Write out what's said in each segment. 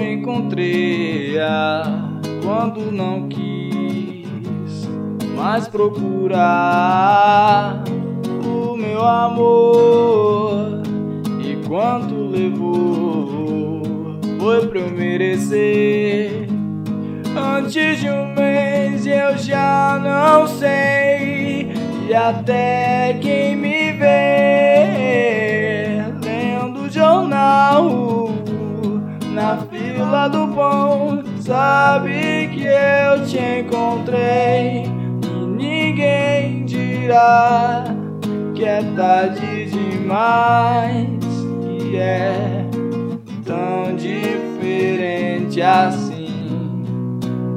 encontrei quando não quis mais procurar o meu amor e quanto levou foi pra eu merecer. Antes de um mês eu já não sei e até quem me vê lendo jornal do pão sabe que eu te encontrei e ninguém dirá que é tarde demais que é tão diferente assim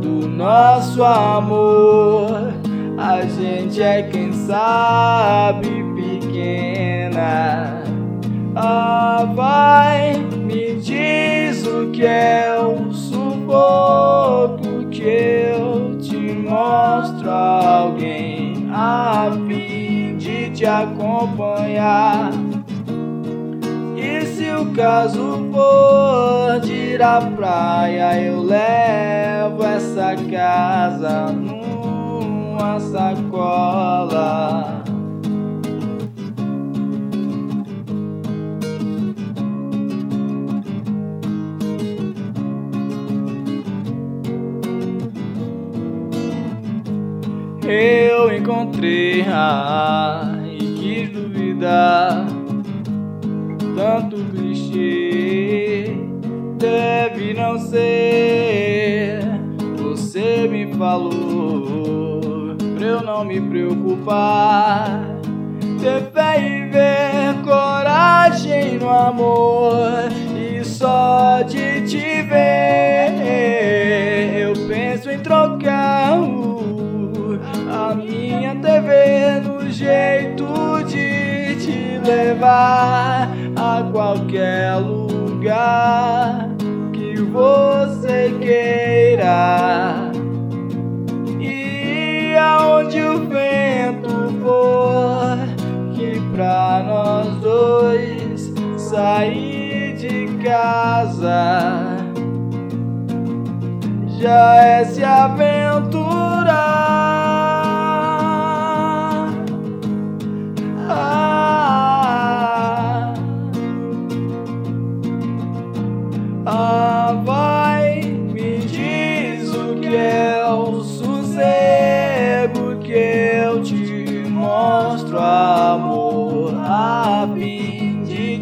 do nosso amor. A gente é quem sabe pequena. Ah, vai, me diz o que é o sufoco que eu te mostro alguém a fim de te acompanhar. E se o caso for de ir à praia, eu levo essa casa numa sacola. Eu encontrei ah, e quis duvidar. Tanto clichê deve não ser. Você me falou pra eu não me preocupar. Ter fé e ver coragem no amor jeito de te levar a qualquer lugar que você queira. E aonde o vento for, que pra nós dois sair de casa já é se aventurar.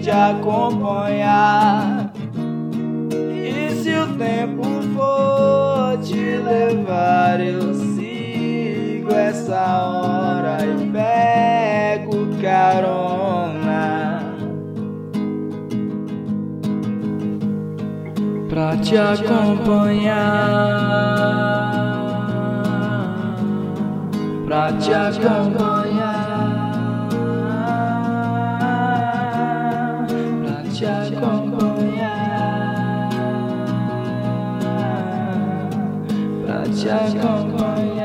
Te acompanhar. E se o tempo for te levar, eu sigo essa hora e pego carona. pra te acompanhar, pra te acompanhar, acompanhar, pra te acompanhar.